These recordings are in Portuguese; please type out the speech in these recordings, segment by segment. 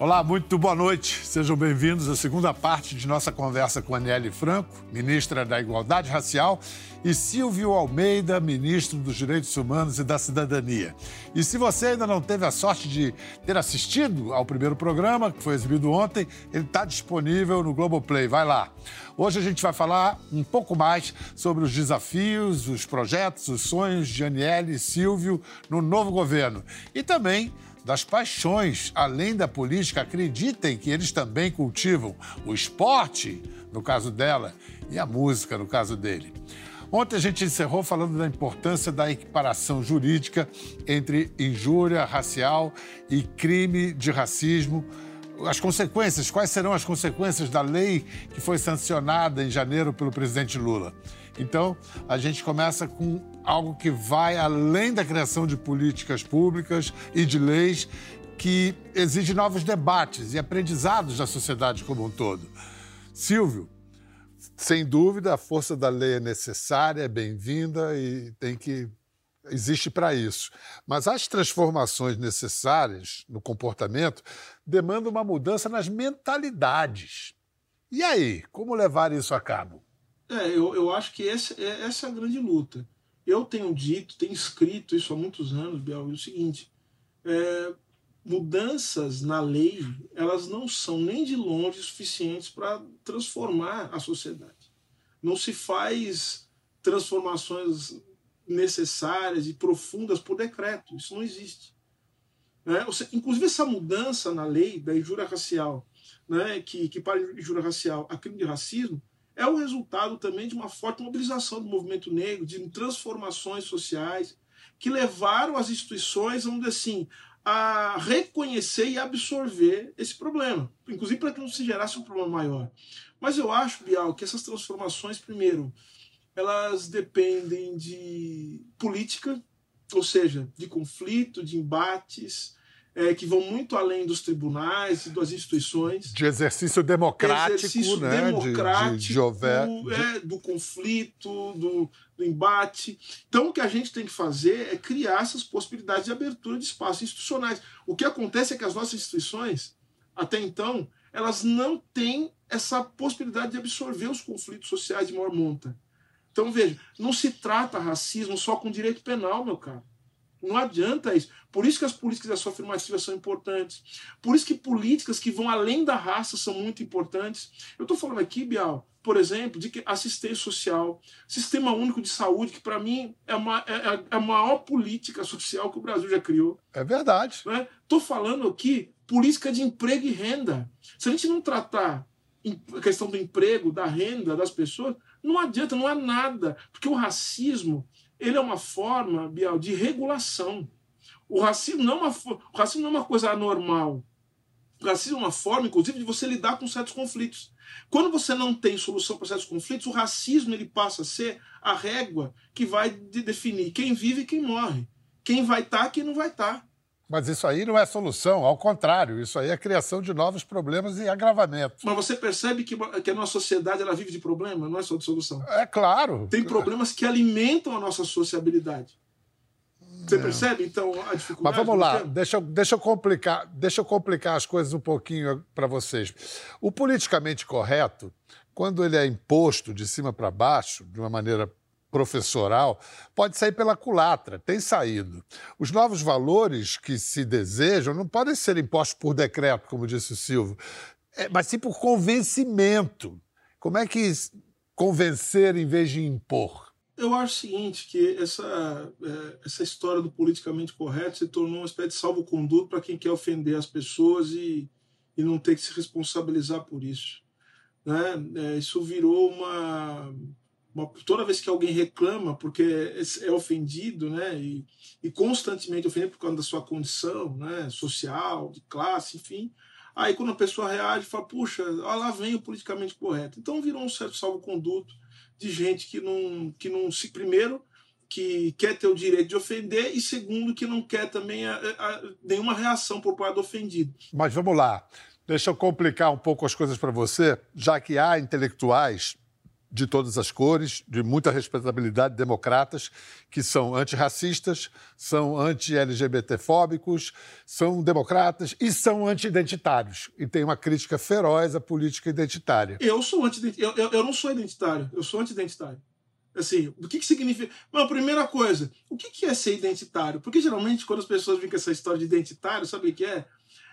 Olá, muito boa noite. Sejam bem-vindos à segunda parte de nossa conversa com Aniele Franco, ministra da Igualdade Racial, e Silvio Almeida, ministro dos Direitos Humanos e da Cidadania. E se você ainda não teve a sorte de ter assistido ao primeiro programa, que foi exibido ontem, ele está disponível no Globoplay. Vai lá. Hoje a gente vai falar um pouco mais sobre os desafios, os projetos, os sonhos de Aniele e Silvio no novo governo. E também das paixões, além da política, acreditem que eles também cultivam o esporte, no caso dela, e a música, no caso dele. Ontem a gente encerrou falando da importância da equiparação jurídica entre injúria racial e crime de racismo. As consequências, quais serão as consequências da lei que foi sancionada em janeiro pelo presidente Lula? Então, a gente começa com algo que vai além da criação de políticas públicas e de leis que exige novos debates e aprendizados da sociedade como um todo. Silvio, sem dúvida, a força da lei é necessária, é bem-vinda e tem que existe para isso. Mas as transformações necessárias no comportamento demandam uma mudança nas mentalidades. E aí, como levar isso a cabo? É, eu, eu acho que é, essa é a grande luta. Eu tenho dito, tenho escrito isso há muitos anos, Biel, é o seguinte: é, mudanças na lei, elas não são nem de longe suficientes para transformar a sociedade. Não se faz transformações necessárias e profundas por decreto. Isso não existe. Né? Inclusive, essa mudança na lei da injúria racial, né, que, que para injúria racial a crime de racismo, é o resultado também de uma forte mobilização do movimento negro, de transformações sociais que levaram as instituições, vamos dizer assim, a reconhecer e absorver esse problema, inclusive para que não se gerasse um problema maior. Mas eu acho, Bial, que essas transformações, primeiro, elas dependem de política, ou seja, de conflito, de embates, é, que vão muito além dos tribunais e das instituições. De exercício democrático, exercício né? democrático de, de, de houver... é, do conflito, do, do, embate. Então, o que a gente tem que fazer é criar essas possibilidades de abertura de espaços institucionais. O que acontece é que as nossas instituições, até então, elas não têm essa possibilidade de absorver os conflitos sociais de maior monta. Então, veja, não se trata racismo só com direito penal, meu caro. Não adianta isso. Por isso que as políticas de ação afirmativa são importantes. Por isso que políticas que vão além da raça são muito importantes. Eu estou falando aqui, Bial, por exemplo, de que assistência social, sistema único de saúde, que para mim é, uma, é, é, é, a maior política social que o Brasil já criou. É verdade. Estou né? falando aqui política de emprego e renda. Se a gente não tratar a questão do emprego, da renda das pessoas, não adianta, não há nada. Porque o racismo ele é uma forma, Bial, de regulação. O racismo não é uma, o racismo não é uma coisa anormal. O racismo é uma forma, inclusive, de você lidar com certos conflitos. Quando você não tem solução para certos conflitos, o racismo ele passa a ser a régua que vai definir quem vive e quem morre. Quem vai estar tá, e quem não vai estar. Tá. Mas isso aí não é solução, ao contrário, isso aí é criação de novos problemas e agravamento. Mas você percebe que, que a nossa sociedade ela vive de problema, não é só de solução. É claro. Tem problemas que alimentam a nossa sociabilidade. Você é. percebe, então, a dificuldade? Mas vamos lá, deixa eu, deixa, eu complicar, deixa eu complicar as coisas um pouquinho para vocês. O politicamente correto, quando ele é imposto de cima para baixo, de uma maneira professoral pode sair pela culatra, tem saído. Os novos valores que se desejam não podem ser impostos por decreto, como disse o Silvio, é, mas sim por convencimento. Como é que convencer em vez de impor? Eu acho o seguinte, que essa, é, essa história do politicamente correto se tornou uma espécie de salvo-conduto para quem quer ofender as pessoas e, e não ter que se responsabilizar por isso. Né? É, isso virou uma uma, toda vez que alguém reclama porque é, ofendido, né, e, e, constantemente ofendido por causa da sua condição, né, social, de classe, enfim, aí quando a pessoa reage, fala, puxa, lá vem o politicamente correto. Então virou um certo salvo-conduto de gente que não, que não se, primeiro, que quer ter o direito de ofender, e segundo, que não quer também a, a, nenhuma reação por parte do ofendido. Mas vamos lá. Deixa eu complicar um pouco as coisas para você, já que há intelectuais de todas as cores, de muita respeitabilidade, democratas, que são antirracistas, são anti-LGBTfóbicos, são democratas e são anti-identitários. E tem uma crítica feroz à política identitária. Eu sou anti eu, eu, eu não sou identitário, eu sou anti-identitário. Assim, o que, que significa. Bom, primeira coisa, o que, que é ser identitário? Porque geralmente, quando as pessoas vêm com essa história de identitário, sabe o que é?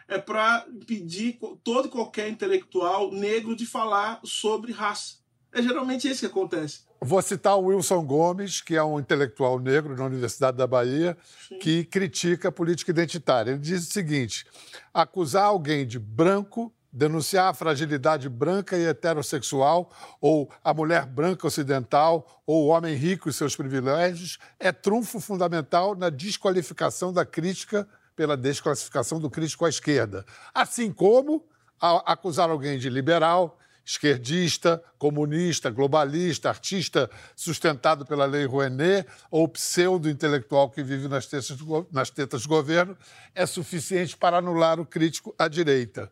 É para impedir todo qualquer intelectual negro de falar sobre raça. É geralmente isso que acontece. Vou citar o Wilson Gomes, que é um intelectual negro na Universidade da Bahia, Sim. que critica a política identitária. Ele diz o seguinte: acusar alguém de branco, denunciar a fragilidade branca e heterossexual, ou a mulher branca ocidental, ou o homem rico e seus privilégios, é trunfo fundamental na desqualificação da crítica pela desclassificação do crítico à esquerda. Assim como acusar alguém de liberal, esquerdista, comunista, globalista, artista sustentado pela Lei Rouenet ou pseudo-intelectual que vive nas tetas, nas tetas do governo, é suficiente para anular o crítico à direita.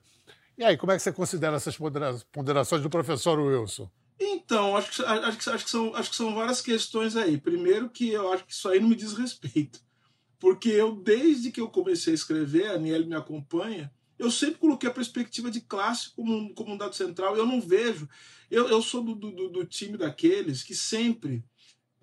E aí, como é que você considera essas ponderações do professor Wilson? Então, acho que, acho, que, acho, que são, acho que são várias questões aí. Primeiro que eu acho que isso aí não me diz respeito. Porque eu, desde que eu comecei a escrever, a Aniele me acompanha, eu sempre coloquei a perspectiva de classe como, como um dado central. Eu não vejo. Eu, eu sou do, do, do time daqueles que sempre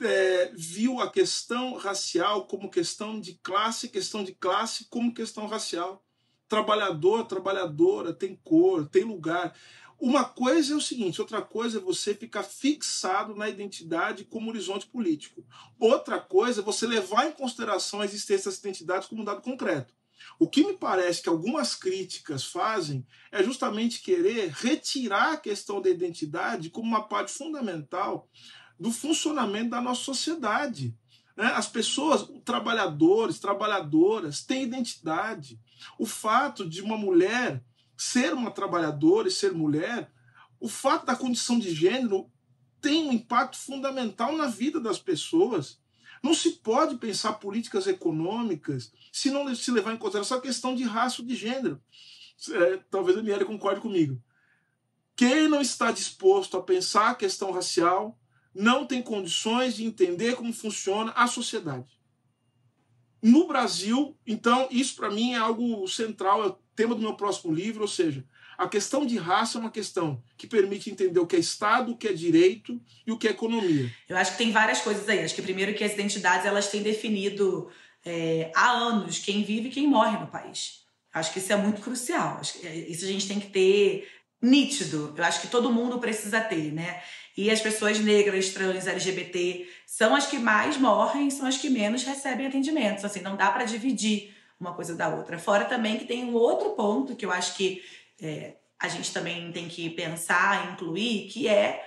é, viu a questão racial como questão de classe, questão de classe como questão racial. Trabalhador, trabalhadora, tem cor, tem lugar. Uma coisa é o seguinte, outra coisa é você ficar fixado na identidade como horizonte político. Outra coisa é você levar em consideração a existência dessa identidade como um dado concreto. O que me parece que algumas críticas fazem é justamente querer retirar a questão da identidade como uma parte fundamental do funcionamento da nossa sociedade. Né? As pessoas, trabalhadores, trabalhadoras, têm identidade. O fato de uma mulher ser uma trabalhadora e ser mulher, o fato da condição de gênero tem um impacto fundamental na vida das pessoas. Não se pode pensar políticas econômicas se não se levar em consideração a questão de raça ou de gênero. É, talvez a Miele concorde comigo. Quem não está disposto a pensar a questão racial não tem condições de entender como funciona a sociedade. No Brasil, então, isso para mim é algo central, é o tema do meu próximo livro, ou seja, a questão de raça é uma questão que permite entender o que é Estado, o que é direito e o que é economia. Eu acho que tem várias coisas aí. Acho que primeiro que as identidades elas têm definido é, há anos quem vive e quem morre no país. Acho que isso é muito crucial. Acho que é, isso a gente tem que ter nítido. Eu acho que todo mundo precisa ter, né? E as pessoas negras, trans, LGBT são as que mais morrem, são as que menos recebem atendimentos. Assim, não dá para dividir uma coisa da outra. Fora também que tem um outro ponto que eu acho que é, a gente também tem que pensar, incluir, que é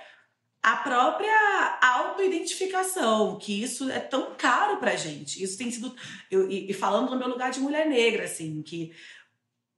a própria autoidentificação, que isso é tão caro pra gente. Isso tem sido. Eu, e, e falando no meu lugar de mulher negra, assim, que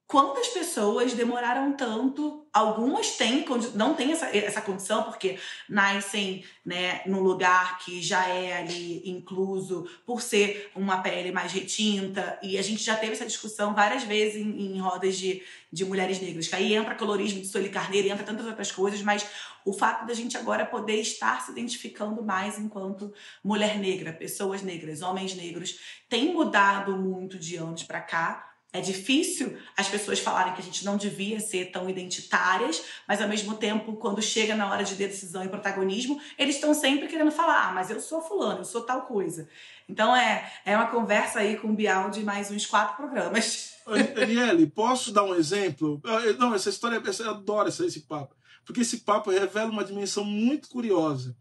Quantas pessoas demoraram tanto? Algumas têm, não têm essa, essa condição, porque nascem né, num lugar que já é ali incluso por ser uma pele mais retinta. E a gente já teve essa discussão várias vezes em, em rodas de, de mulheres negras. Que aí entra colorismo de Sueli Carneiro, entra tantas outras coisas, mas o fato da gente agora poder estar se identificando mais enquanto mulher negra, pessoas negras, homens negros, tem mudado muito de anos para cá é difícil as pessoas falarem que a gente não devia ser tão identitárias, mas ao mesmo tempo, quando chega na hora de decisão e protagonismo, eles estão sempre querendo falar: ah, mas eu sou fulano, eu sou tal coisa. Então é, é uma conversa aí com o Bial de mais uns quatro programas. Aniele, posso dar um exemplo? Não, essa história, eu adoro esse papo, porque esse papo revela uma dimensão muito curiosa.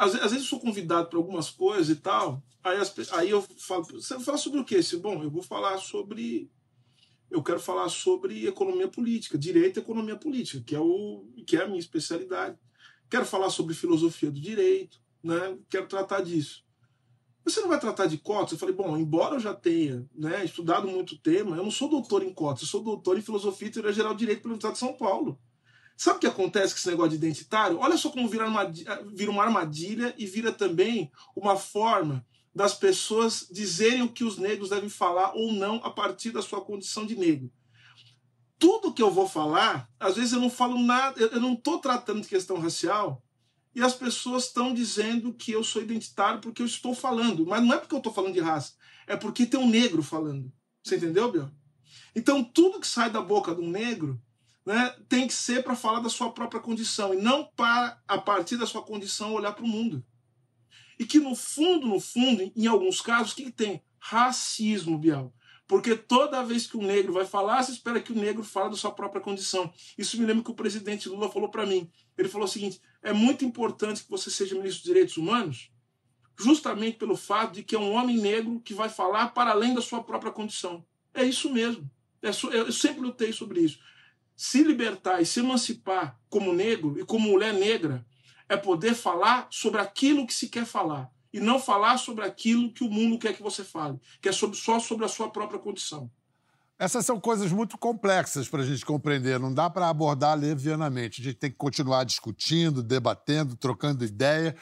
Às, às vezes eu sou convidado para algumas coisas e tal, Aí, as, aí eu falo, você vai falar sobre o quê? Bom, eu vou falar sobre. Eu quero falar sobre economia política, direito e economia política, que é, o, que é a minha especialidade. Quero falar sobre filosofia do direito, né? quero tratar disso. Você não vai tratar de cotas? Eu falei, bom, embora eu já tenha né, estudado muito tema, eu não sou doutor em cotas, eu sou doutor em filosofia e teoria geral do direito pela Universidade de São Paulo. Sabe o que acontece com esse negócio de identitário? Olha só como vira, vira uma armadilha e vira também uma forma das pessoas dizerem o que os negros devem falar ou não a partir da sua condição de negro. Tudo que eu vou falar, às vezes eu não falo nada, eu não estou tratando de questão racial, e as pessoas estão dizendo que eu sou identitário porque eu estou falando. Mas não é porque eu estou falando de raça, é porque tem um negro falando. Você entendeu, Biel? Então, tudo que sai da boca de um negro né, tem que ser para falar da sua própria condição e não para, a partir da sua condição, olhar para o mundo. E que, no fundo, no fundo, em alguns casos, o que, que tem? Racismo, Biel. Porque toda vez que um negro vai falar, você espera que o negro fale da sua própria condição. Isso me lembra que o presidente Lula falou para mim. Ele falou o seguinte: é muito importante que você seja ministro dos Direitos Humanos, justamente pelo fato de que é um homem negro que vai falar para além da sua própria condição. É isso mesmo. É eu sempre lutei sobre isso. Se libertar e se emancipar como negro e como mulher negra é poder falar sobre aquilo que se quer falar e não falar sobre aquilo que o mundo quer que você fale, que é sobre, só sobre a sua própria condição. Essas são coisas muito complexas para a gente compreender, não dá para abordar levianamente. A gente tem que continuar discutindo, debatendo, trocando ideia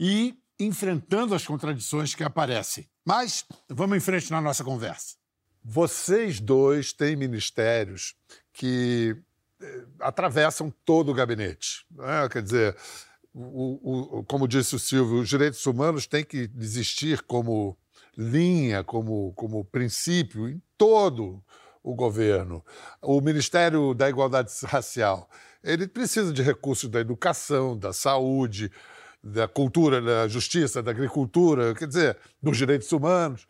e enfrentando as contradições que aparecem. Mas vamos em frente na nossa conversa. Vocês dois têm ministérios que eh, atravessam todo o gabinete. Né? Quer dizer, o, o, como disse o Silvio, os direitos humanos têm que existir como linha, como, como princípio em todo o governo. O Ministério da Igualdade Racial, ele precisa de recursos da educação, da saúde, da cultura, da justiça, da agricultura, quer dizer, dos direitos humanos.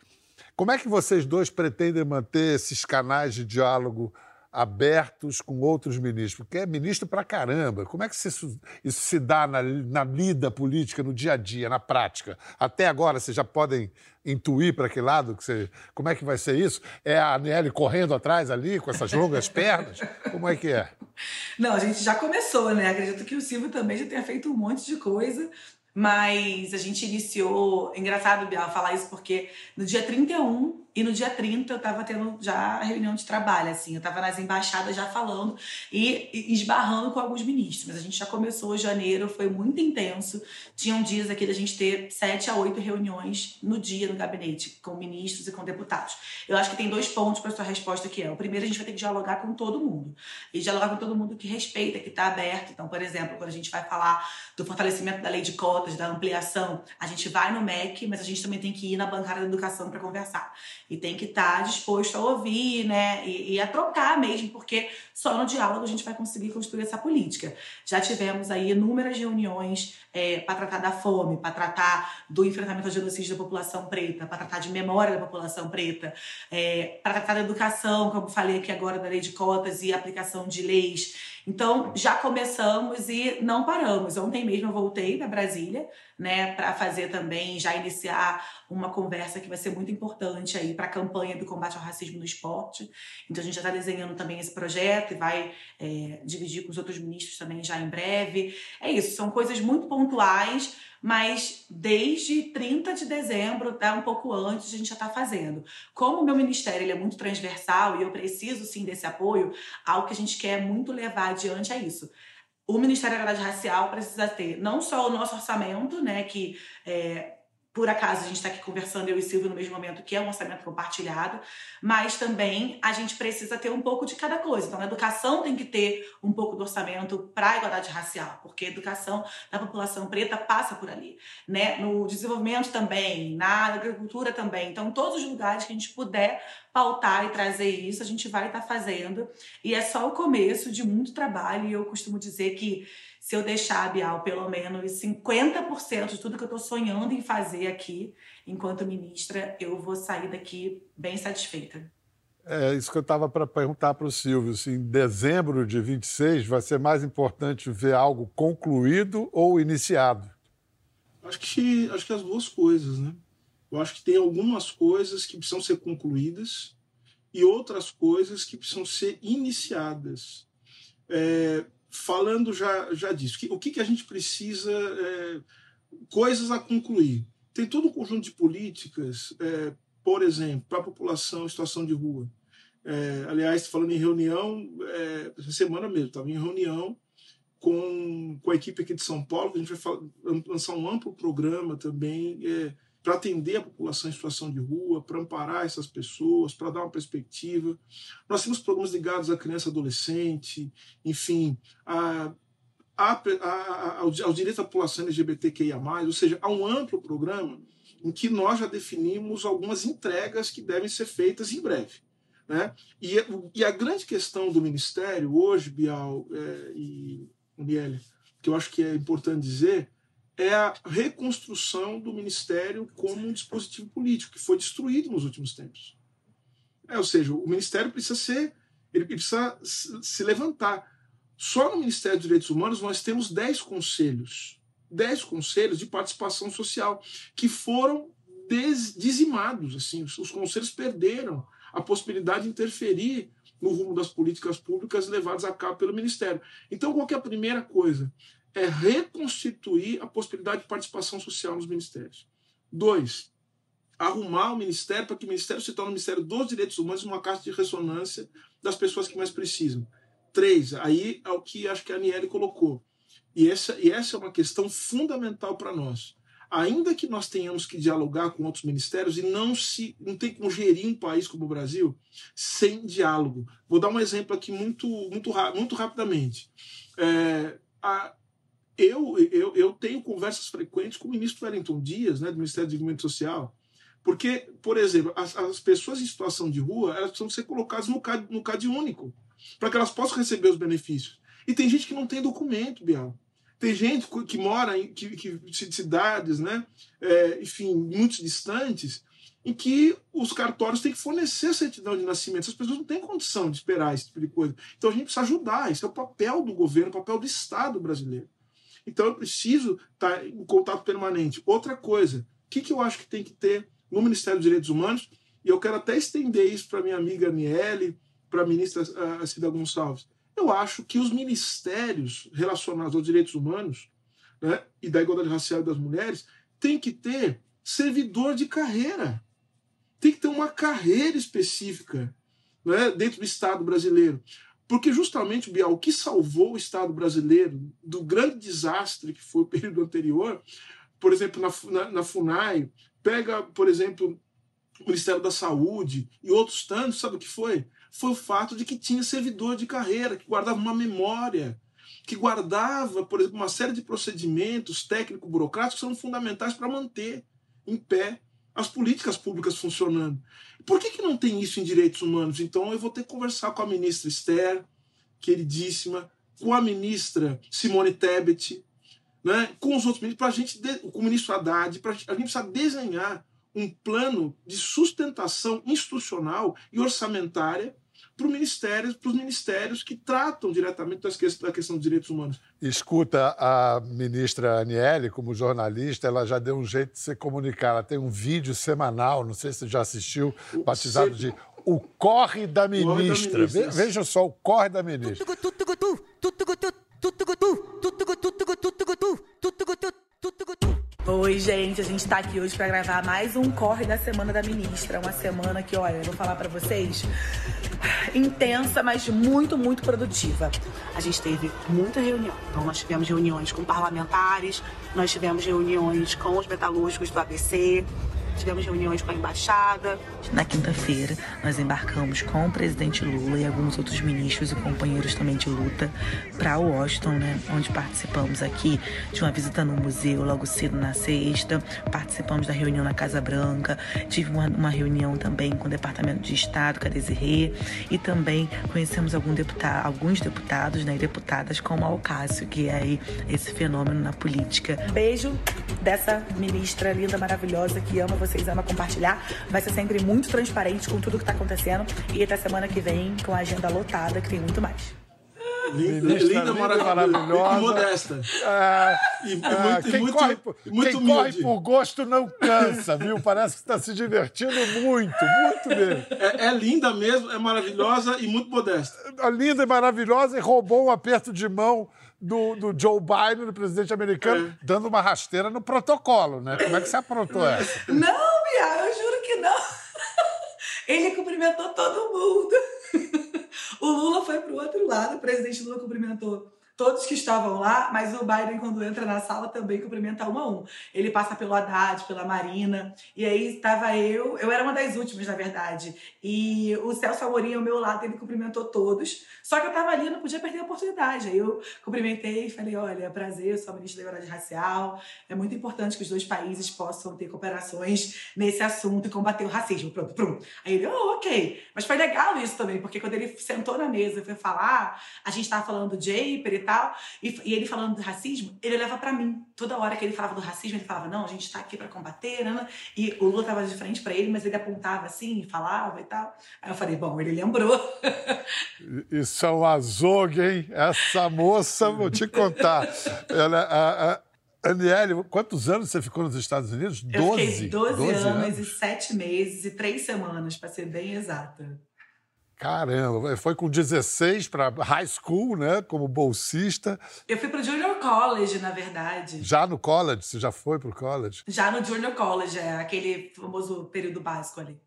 Como é que vocês dois pretendem manter esses canais de diálogo abertos com outros ministros? Porque é ministro para caramba. Como é que isso, isso se dá na, na lida política, no dia a dia, na prática? Até agora, vocês já podem intuir para que lado? Que você, como é que vai ser isso? É a Aniele correndo atrás ali, com essas longas pernas? Como é que é? Não, a gente já começou, né? Acredito que o Silvio também já tenha feito um monte de coisa. Mas a gente iniciou. Engraçado, Bial, falar isso, porque no dia 31 e no dia 30 eu tava tendo já reunião de trabalho, assim. Eu tava nas embaixadas já falando e esbarrando com alguns ministros. Mas a gente já começou janeiro, foi muito intenso. Tinham dias aqui da gente ter sete a oito reuniões no dia no gabinete, com ministros e com deputados. Eu acho que tem dois pontos para sua resposta que é. O primeiro, a gente vai ter que dialogar com todo mundo. E dialogar com todo mundo que respeita, que está aberto. Então, por exemplo, quando a gente vai falar do fortalecimento da lei de da ampliação, a gente vai no MEC, mas a gente também tem que ir na bancada da educação para conversar e tem que estar tá disposto a ouvir, né, e, e, a trocar mesmo, porque só no diálogo a gente vai conseguir construir essa política. Já tivemos aí inúmeras reuniões é, para tratar da fome, para tratar do enfrentamento ao genocídio da população preta, para tratar de memória da população preta, é, para tratar da educação, como falei aqui agora da lei de cotas e aplicação de leis então, já começamos e não paramos. Ontem mesmo eu voltei para Brasília, né, para fazer também, já iniciar uma conversa que vai ser muito importante aí para a campanha do combate ao racismo no esporte. Então, a gente já está desenhando também esse projeto e vai é, dividir com os outros ministros também já em breve. É isso, são coisas muito pontuais mas desde 30 de dezembro, até um pouco antes, a gente já está fazendo. Como o meu ministério ele é muito transversal e eu preciso sim desse apoio, algo que a gente quer muito levar adiante é isso o Ministério da Igualdade Racial precisa ter não só o nosso orçamento, né, que é, por acaso a gente está aqui conversando, eu e Silvio, no mesmo momento, que é um orçamento compartilhado, mas também a gente precisa ter um pouco de cada coisa. Então, a educação tem que ter um pouco do orçamento para a igualdade racial, porque a educação da população preta passa por ali. Né? No desenvolvimento também, na agricultura também. Então, todos os lugares que a gente puder pautar e trazer isso, a gente vai estar tá fazendo. E é só o começo de muito trabalho, e eu costumo dizer que se eu deixar, Bial, pelo menos 50% de tudo que eu estou sonhando em fazer aqui, enquanto ministra, eu vou sair daqui bem satisfeita. É isso que eu estava para perguntar para o Silvio. Se em dezembro de 26 vai ser mais importante ver algo concluído ou iniciado? Acho que, acho que as duas coisas, né? Eu acho que tem algumas coisas que precisam ser concluídas e outras coisas que precisam ser iniciadas. É, falando já, já disso, o que, que a gente precisa, é, coisas a concluir. Tem todo um conjunto de políticas, é, por exemplo, para a população em situação de rua. É, aliás, falando em reunião, é, essa semana mesmo, estava em reunião com, com a equipe aqui de São Paulo, a gente vai lançar um amplo programa também, é, para atender a população em situação de rua, para amparar essas pessoas, para dar uma perspectiva. Nós temos programas ligados à criança e adolescente, enfim, a, a, a, ao, ao direito da população LGBTQIA, ou seja, há um amplo programa em que nós já definimos algumas entregas que devem ser feitas em breve. Né? E, e a grande questão do Ministério hoje, Bial é, e Miele, que eu acho que é importante dizer, é a reconstrução do Ministério como um dispositivo político, que foi destruído nos últimos tempos. É, ou seja, o Ministério precisa ser, ele precisa se levantar. Só no Ministério dos Direitos Humanos nós temos 10 conselhos, 10 conselhos de participação social, que foram dizimados. Assim, os conselhos perderam a possibilidade de interferir no rumo das políticas públicas levadas a cabo pelo Ministério. Então, qual é a primeira coisa? É reconstituir a possibilidade de participação social nos ministérios. Dois, arrumar o ministério para que o ministério se torne o Ministério dos Direitos Humanos uma caixa de ressonância das pessoas que mais precisam. Três, aí é o que acho que a Aniele colocou. E essa, e essa é uma questão fundamental para nós. Ainda que nós tenhamos que dialogar com outros ministérios e não se não tem como gerir um país como o Brasil sem diálogo. Vou dar um exemplo aqui muito muito, muito rapidamente. É, a, eu, eu, eu tenho conversas frequentes com o ministro Wellington Dias, né, do Ministério do Desenvolvimento Social, porque, por exemplo, as, as pessoas em situação de rua elas precisam ser colocadas no CAD, no CAD único, para que elas possam receber os benefícios. E tem gente que não tem documento, Bial. Tem gente que mora em que, que, cidades, né, é, enfim, muito distantes, em que os cartórios têm que fornecer a certidão de nascimento. As pessoas não têm condição de esperar esse tipo de coisa. Então a gente precisa ajudar. Isso é o papel do governo, o papel do Estado brasileiro. Então eu preciso estar tá em contato permanente. Outra coisa, o que, que eu acho que tem que ter no Ministério dos Direitos Humanos, e eu quero até estender isso para minha amiga Aniele, para a ministra uh, Cida Gonçalves. Eu acho que os ministérios relacionados aos direitos humanos né, e da igualdade racial e das mulheres têm que ter servidor de carreira. Tem que ter uma carreira específica né, dentro do Estado brasileiro. Porque justamente, Bial, o que salvou o Estado brasileiro do grande desastre que foi o período anterior, por exemplo, na, na, na FUNAI, pega, por exemplo, o Ministério da Saúde e outros tantos, sabe o que foi? Foi o fato de que tinha servidor de carreira, que guardava uma memória, que guardava, por exemplo, uma série de procedimentos técnico-burocráticos que são fundamentais para manter em pé as políticas públicas funcionando. Por que, que não tem isso em direitos humanos? Então eu vou ter que conversar com a ministra Esther, queridíssima, com a ministra Simone Tebet, né, com os outros ministros, pra gente, com o ministro Haddad, pra, a gente precisa desenhar um plano de sustentação institucional e orçamentária para ministério, os ministérios que tratam diretamente da questão dos direitos humanos. Escuta, a ministra Aniele, como jornalista, ela já deu um jeito de se comunicar. Ela tem um vídeo semanal, não sei se você já assistiu, batizado de O Corre da Ministra. Corre da ministra. Veja só, o Corre da Ministra. Oi, gente, a gente tá aqui hoje para gravar mais um Corre da Semana da Ministra. Uma semana que, olha, eu vou falar para vocês, intensa, mas muito, muito produtiva. A gente teve muita reunião. Então, nós tivemos reuniões com parlamentares, nós tivemos reuniões com os metalúrgicos do ABC, tivemos reuniões com a embaixada. Na quinta-feira, nós embarcamos com o presidente Lula e alguns outros ministros e companheiros também de luta para Washington, né, onde participamos aqui de uma visita no museu logo cedo na sexta, participamos da reunião na Casa Branca, tive uma, uma reunião também com o Departamento de Estado, com a Desirê, e também conhecemos algum deputado, alguns deputados né, e deputadas como a Alcácio, que é aí esse fenômeno na política. Beijo dessa ministra linda, maravilhosa, que ama vocês, ama compartilhar. Vai ser sempre muito transparente com tudo que está acontecendo. E até semana que vem com a agenda lotada, que tem muito mais. Linda, linda, maravilhosa. E modesta. É, e, é, muito, quem, muito, corre, por, muito quem corre por gosto não cansa, viu? Parece que está se divertindo muito, muito mesmo. É, é, linda mesmo, é maravilhosa e muito modesta. É linda e maravilhosa e roubou um aperto de mão do, do Joe Biden, do presidente americano, é. dando uma rasteira no protocolo, né? Como é que você aprontou essa? Não, Bia, eu juro que não. Ele cumprimentou todo mundo. O Lula foi pro outro lado, o presidente Lula cumprimentou todos que estavam lá, mas o Biden, quando entra na sala, também cumprimenta um a um. Ele passa pelo Haddad, pela Marina, e aí estava eu, eu era uma das últimas, na verdade, e o Celso Amorim ao meu lado, ele cumprimentou todos, só que eu estava ali, não podia perder a oportunidade. Aí eu cumprimentei e falei, olha, prazer, eu sou a ministra da Igualdade Racial, é muito importante que os dois países possam ter cooperações nesse assunto e combater o racismo. Pronto, pronto. Aí ele, oh, ok. Mas foi legal isso também, porque quando ele sentou na mesa e foi falar, a gente estava falando do Japer e tal, tal, e, e ele falando do racismo, ele olhava para mim. Toda hora que ele falava do racismo, ele falava: não, a gente tá aqui para combater, né, né? E o Lula tava de frente para ele, mas ele apontava assim, falava e tal. Aí eu falei: bom, ele lembrou. Isso é um azogue, hein? Essa moça, vou te contar. Ela, a, a... Aniele, quantos anos você ficou nos Estados Unidos? Doze? Eu fiquei 12, 12 anos, anos e sete meses e três semanas, para ser bem exata. Caramba, foi com 16 para high school, né? Como bolsista. Eu fui para Junior College, na verdade. Já no college? Você já foi para o college? Já no Junior College, é aquele famoso período básico ali.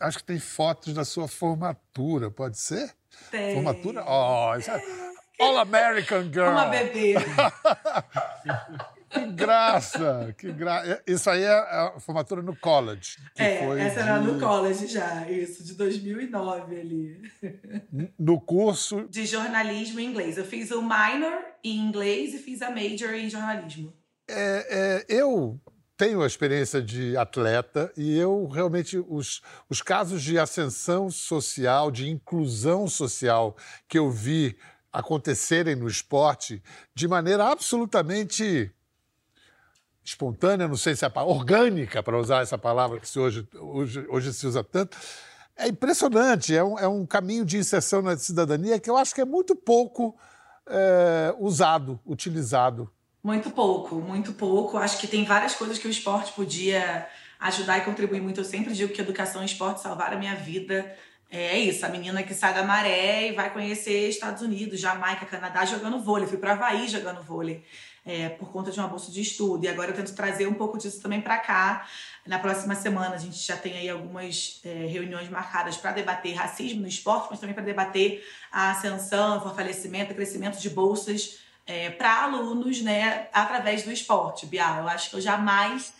Acho que tem fotos da sua formatura, pode ser? Tem. Formatura? Oh, isso é... All American Girl. Uma bebê. Que graça! Que gra... Isso aí é a formatura no college. é, essa de... era no college já, isso, de 2009 ali. No curso? De jornalismo em inglês. Eu fiz o minor em inglês e fiz a major em jornalismo. É, é, eu tenho a experiência de atleta e eu realmente, os, os casos de ascensão social, de inclusão social que eu vi acontecerem no esporte de maneira absolutamente espontânea, não sei se é a palavra, orgânica, para usar essa palavra que hoje, hoje, hoje se usa tanto. É impressionante, é um, é um caminho de inserção na cidadania que eu acho que é muito pouco é, usado, utilizado. Muito pouco, muito pouco. Acho que tem várias coisas que o esporte podia ajudar e contribuir muito. Eu sempre digo que educação e esporte salvaram a minha vida. É isso, a menina que sai da maré e vai conhecer Estados Unidos, Jamaica, Canadá jogando vôlei. Fui para Havaí jogando vôlei é, por conta de uma bolsa de estudo. E agora eu tento trazer um pouco disso também para cá. Na próxima semana a gente já tem aí algumas é, reuniões marcadas para debater racismo no esporte, mas também para debater a ascensão, fortalecimento, crescimento de bolsas é, para alunos, né, através do esporte. Bia, eu acho que eu jamais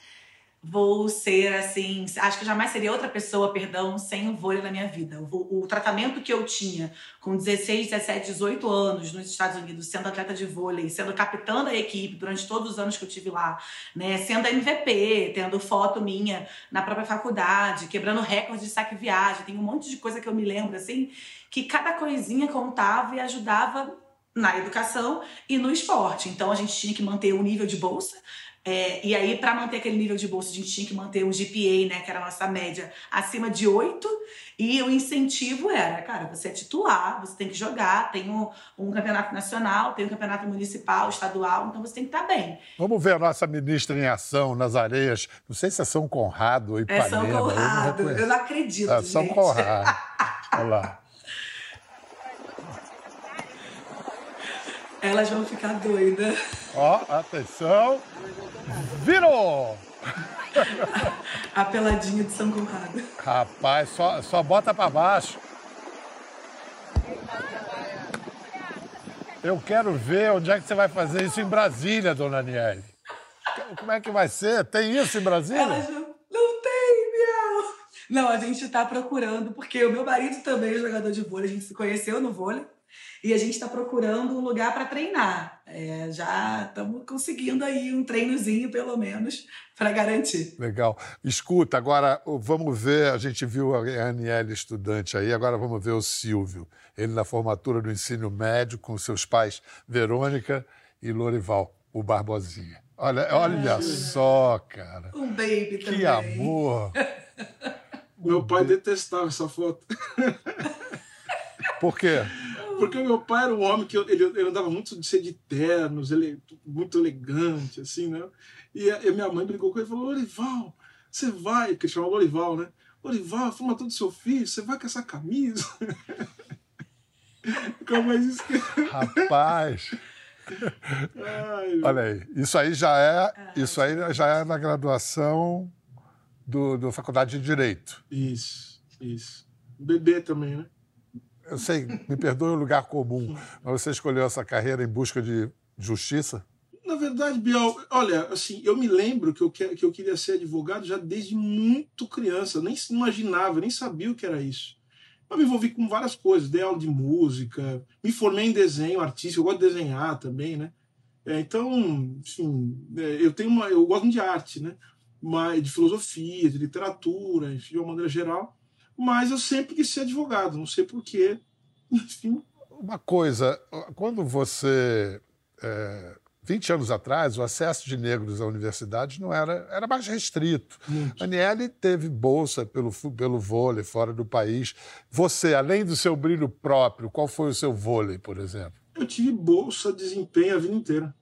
vou ser assim. Acho que jamais seria outra pessoa, perdão, sem o vôlei na minha vida. O, o, tratamento que eu tinha com 16, 17, 18 anos nos Estados Unidos, sendo atleta de vôlei, sendo capitã da equipe durante todos os anos que eu tive lá, né, sendo MVP, tendo foto minha na própria faculdade, quebrando recorde de saque viagem, tem um monte de coisa que eu me lembro assim, que cada coisinha contava e ajudava na educação e no esporte. Então a gente tinha que manter o nível de bolsa, é, e aí, para manter aquele nível de bolsa, a gente tinha que manter um GPA, né, que era a nossa média, acima de 8. E o incentivo era, cara, você é titular, você tem que jogar, tem um, um campeonato nacional, tem um campeonato municipal, estadual, então você tem que estar tá bem. Vamos ver a nossa ministra em ação nas areias. Não sei se é São Conrado ou Ipanema. É São Conrado, eu não, eu não acredito, é, São Conrado. Olha lá. Elas vão ficar doidas. Ó, atenção. Virou! A peladinha de São Conrado. Rapaz, só, só bota para baixo. Eu quero ver onde é que você vai fazer isso em Brasília, dona Aniele. Como é que vai ser? Tem isso em Brasília? Elas não, não tem, Biel. Não, a gente está procurando, porque o meu marido também é jogador de vôlei, a gente se conheceu no vôlei. E a gente está procurando um lugar para treinar. É, já estamos conseguindo aí um treinozinho, pelo menos, para garantir. Legal. Escuta, agora vamos ver, a gente viu a Aniele estudante aí, agora vamos ver o Silvio. Ele na formatura do ensino médio com seus pais Verônica e Lorival, o Barbosinha. Olha, olha ah, só, cara. Um baby que também. Que amor. Meu pai detestava essa foto. Por quê? Porque o meu pai era um homem que ele, ele andava muito de ser de ternos, ele muito elegante, assim, né? E a, e minha mãe brigou com ele e falou: Lorival, você vai, porque chamava Lorival, né? Lorival, a formatura do seu filho, você vai com essa camisa? Como é isso que... Rapaz! Ai, Olha aí, isso aí já é, isso aí já é na graduação do, do Faculdade de Direito. Isso, isso. Bebê também, né? Eu sei, me perdoe o lugar comum, mas você escolheu essa carreira em busca de justiça? Na verdade, Biel, olha, assim, eu me lembro que eu, que, que eu queria ser advogado já desde muito criança, nem imaginava, nem sabia o que era isso. Eu me envolvi com várias coisas, dei aula de música, me formei em desenho artístico, eu gosto de desenhar também, né? É, então, enfim, é, eu tenho uma, eu gosto de arte, né? Mas, de filosofia, de literatura, enfim, de uma maneira geral. Mas eu sempre quis ser advogado, não sei porquê. Enfim. Uma coisa, quando você é, 20 anos atrás, o acesso de negros à universidade não era, era mais restrito. Muito. Aniele teve bolsa pelo, pelo vôlei fora do país. Você, além do seu brilho próprio, qual foi o seu vôlei, por exemplo? Eu tive bolsa de desempenho a vida inteira.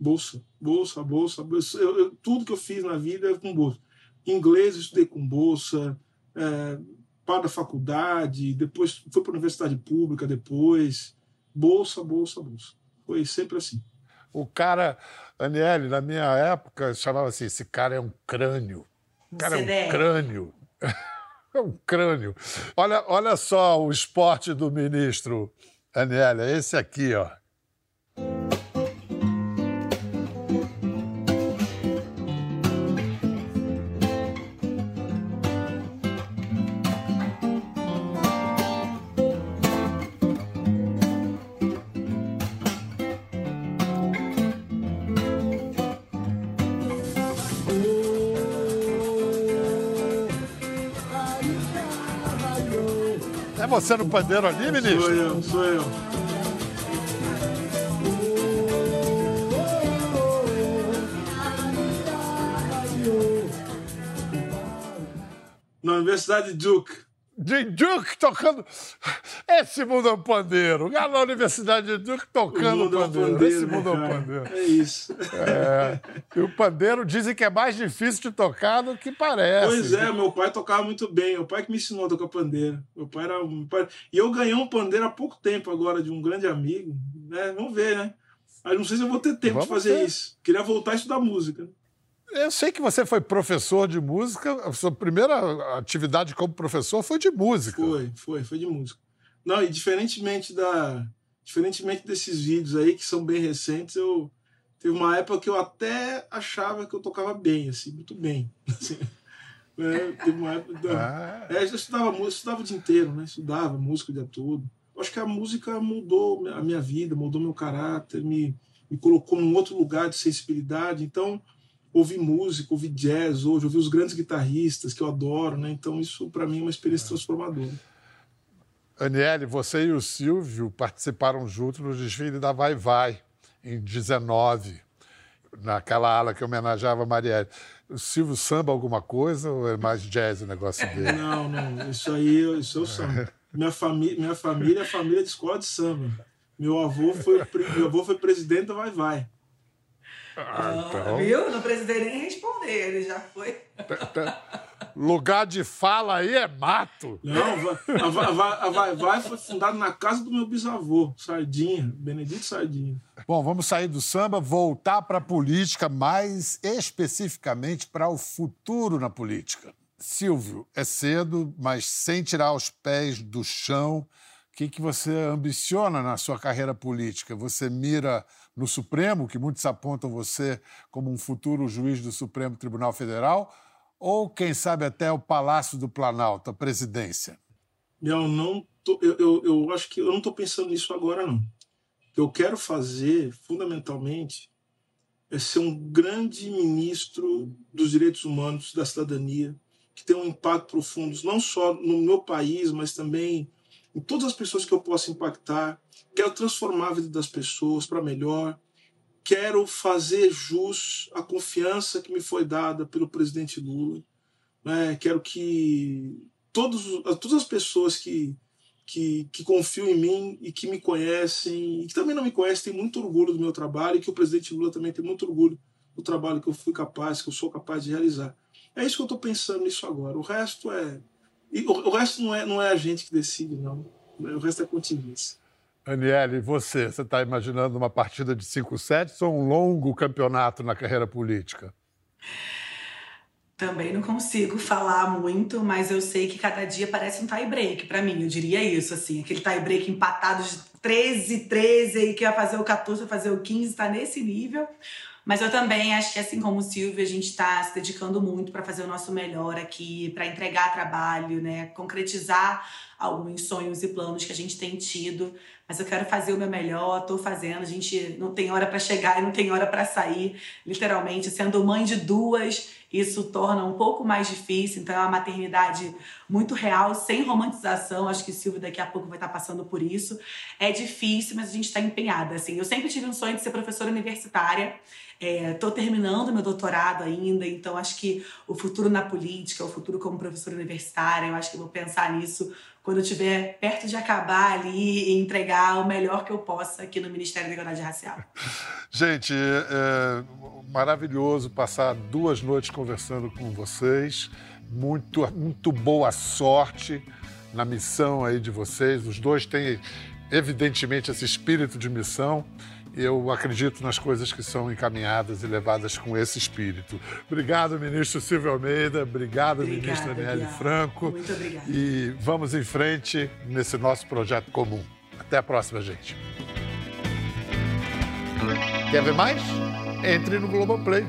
Bolsa, bolsa, bolsa. bolsa. Eu, eu, tudo que eu fiz na vida é com bolsa. Inglês eu estudei com bolsa, é, para a faculdade, depois fui para a universidade pública depois. Bolsa, bolsa, bolsa. Foi sempre assim. O cara, Aniele, na minha época, chamava assim: esse cara é um crânio. O cara é um crânio. é um crânio. Olha, olha só o esporte do ministro, Aniele, é esse aqui, ó. Você no pandeiro ali, ministro? Sou eu, sou eu. Na Universidade de Duke. De Duke tocando. Esse mundo é um pandeiro. Lá na Universidade de Duke tocando o pandeiro. É um pandeiro. Esse mundo é um pandeiro. É isso. É. E o pandeiro dizem que é mais difícil de tocar do que parece. Pois é, meu pai tocava muito bem. Meu pai que me ensinou a tocar pandeiro. Meu pai era. Meu pai... E eu ganhei um pandeiro há pouco tempo agora de um grande amigo. Né? Vamos ver, né? Mas não sei se eu vou ter tempo Vamos de fazer isso. Queria voltar a estudar música. Eu sei que você foi professor de música. A sua primeira atividade como professor foi de música. Foi, foi, foi de música. Não, e diferentemente da. Diferentemente desses vídeos aí, que são bem recentes, eu. Teve uma época que eu até achava que eu tocava bem, assim, muito bem. Assim, né? Teve uma época. Ah. É, eu estudava música, estudava o dia inteiro, né? Estudava música o dia todo. Eu acho que a música mudou a minha vida, mudou meu caráter, me, me colocou num outro lugar de sensibilidade. Então, ouvi música, ouvi jazz hoje, ouvi os grandes guitarristas que eu adoro, né? Então, isso para mim é uma experiência transformadora. Aniele, você e o Silvio participaram juntos no desfile da Vai Vai, em 19, naquela ala que homenageava a Marielle. O Silvio samba alguma coisa ou é mais jazz o negócio dele? Não, não. Isso aí isso é o samba. Minha, famí minha família é família de escola de samba. Meu avô foi, meu avô foi presidente da Vai Vai. Ah, então... Viu? Não precisei nem responder, ele já foi. Lugar de fala aí é mato. Não, a Vai Vai, a Vai, Vai foi fundada na casa do meu bisavô, Sardinha, Benedito Sardinha. Bom, vamos sair do samba, voltar para a política, mais especificamente para o futuro na política. Silvio, é cedo, mas sem tirar os pés do chão, o que, que você ambiciona na sua carreira política? Você mira no Supremo, que muitos apontam você como um futuro juiz do Supremo Tribunal Federal, ou quem sabe até o Palácio do Planalto, a presidência? Eu não tô, eu, eu, eu acho que eu não estou pensando nisso agora não. O que eu quero fazer, fundamentalmente, é ser um grande ministro dos direitos humanos, da cidadania, que tem um impacto profundo, não só no meu país, mas também em todas as pessoas que eu possa impactar. Quero transformar a vida das pessoas para melhor quero fazer jus à confiança que me foi dada pelo presidente Lula. Né? Quero que todos, todas as pessoas que, que, que confiam em mim e que me conhecem, e que também não me conhecem, têm muito orgulho do meu trabalho, e que o presidente Lula também tem muito orgulho do trabalho que eu fui capaz, que eu sou capaz de realizar. É isso que eu estou pensando nisso agora. O resto é. O, resto não é, não é a gente que decide, não. O resto é contingência. Aniele, você, você está imaginando uma partida de 5 sets ou um longo campeonato na carreira política? Também não consigo falar muito, mas eu sei que cada dia parece um tie break para mim. Eu diria isso, assim, aquele tie break empatado de 13, 13 aí que vai fazer o 14, vai fazer o 15, tá nesse nível. Mas eu também acho que, assim como o Silvio, a gente está se dedicando muito para fazer o nosso melhor aqui, para entregar trabalho, né? concretizar alguns sonhos e planos que a gente tem tido. Mas eu quero fazer o meu melhor, estou fazendo. A gente não tem hora para chegar e não tem hora para sair. Literalmente, sendo mãe de duas, isso torna um pouco mais difícil. Então, é uma maternidade muito real, sem romantização. Acho que Silvio daqui a pouco vai estar passando por isso. É difícil, mas a gente está empenhada. Assim, eu sempre tive um sonho de ser professora universitária. Estou é, terminando meu doutorado ainda, então acho que o futuro na política, o futuro como professora universitária, eu acho que vou pensar nisso quando eu estiver perto de acabar ali e entregar o melhor que eu possa aqui no Ministério da Igualdade Racial. Gente, é maravilhoso passar duas noites conversando com vocês. Muito, muito boa sorte na missão aí de vocês. Os dois têm, evidentemente, esse espírito de missão eu acredito nas coisas que são encaminhadas e levadas com esse espírito. Obrigado, ministro Silvio Almeida. Obrigado, Obrigada, ministra Nelly Franco. Muito obrigada. E vamos em frente nesse nosso projeto comum. Até a próxima, gente. Quer ver mais? Entre no Globoplay.